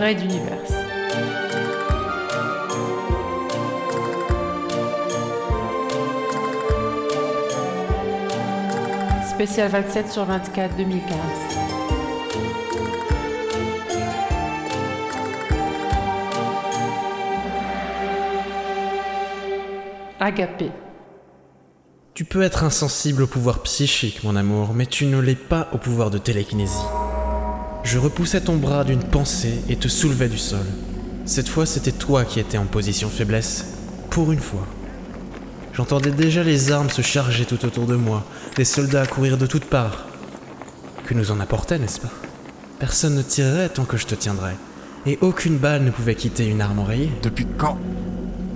Ray d'univers. Spécial 27 sur 24 2015. Agapé. Tu peux être insensible au pouvoir psychique, mon amour, mais tu ne l'es pas au pouvoir de télékinésie. Je repoussais ton bras d'une pensée et te soulevais du sol. Cette fois, c'était toi qui étais en position faiblesse. Pour une fois. J'entendais déjà les armes se charger tout autour de moi, les soldats courir de toutes parts. Que nous en apportait, n'est-ce pas? Personne ne tirerait tant que je te tiendrais. Et aucune balle ne pouvait quitter une arme oreillée. Depuis quand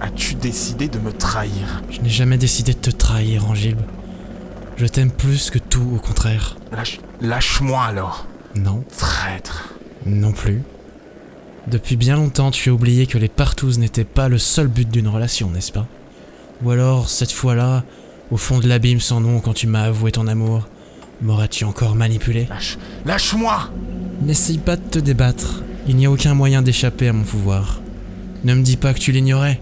as-tu décidé de me trahir? Je n'ai jamais décidé de te trahir, Angilbe. Je t'aime plus que tout, au contraire. Lâche, lâche-moi alors. Non. Traître. Non plus. Depuis bien longtemps, tu as oublié que les partouzes n'étaient pas le seul but d'une relation, n'est-ce pas? Ou alors, cette fois-là, au fond de l'abîme sans nom, quand tu m'as avoué ton amour, m'auras-tu encore manipulé? Lâche, lâche-moi N'essaye pas de te débattre. Il n'y a aucun moyen d'échapper à mon pouvoir. Ne me dis pas que tu l'ignorais.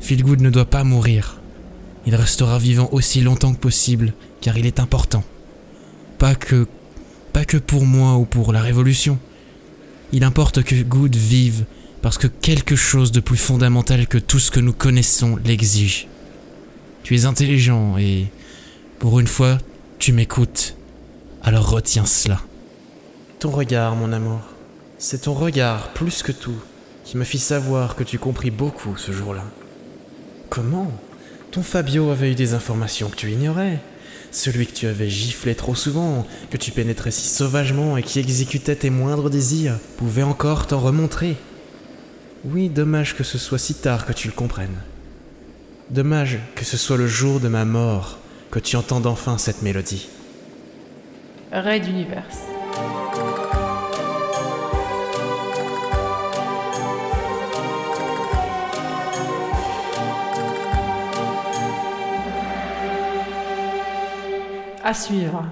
Feelgood ne doit pas mourir. Il restera vivant aussi longtemps que possible, car il est important. Pas que. Que pour moi ou pour la Révolution. Il importe que Good vive, parce que quelque chose de plus fondamental que tout ce que nous connaissons l'exige. Tu es intelligent et. pour une fois, tu m'écoutes. Alors retiens cela. Ton regard, mon amour. C'est ton regard, plus que tout, qui me fit savoir que tu compris beaucoup ce jour-là. Comment Ton Fabio avait eu des informations que tu ignorais? Celui que tu avais giflé trop souvent, que tu pénétrais si sauvagement et qui exécutait tes moindres désirs, pouvait encore t'en remontrer. Oui, dommage que ce soit si tard que tu le comprennes. Dommage que ce soit le jour de ma mort que tu entendes enfin cette mélodie. Ray d'univers. À suivre.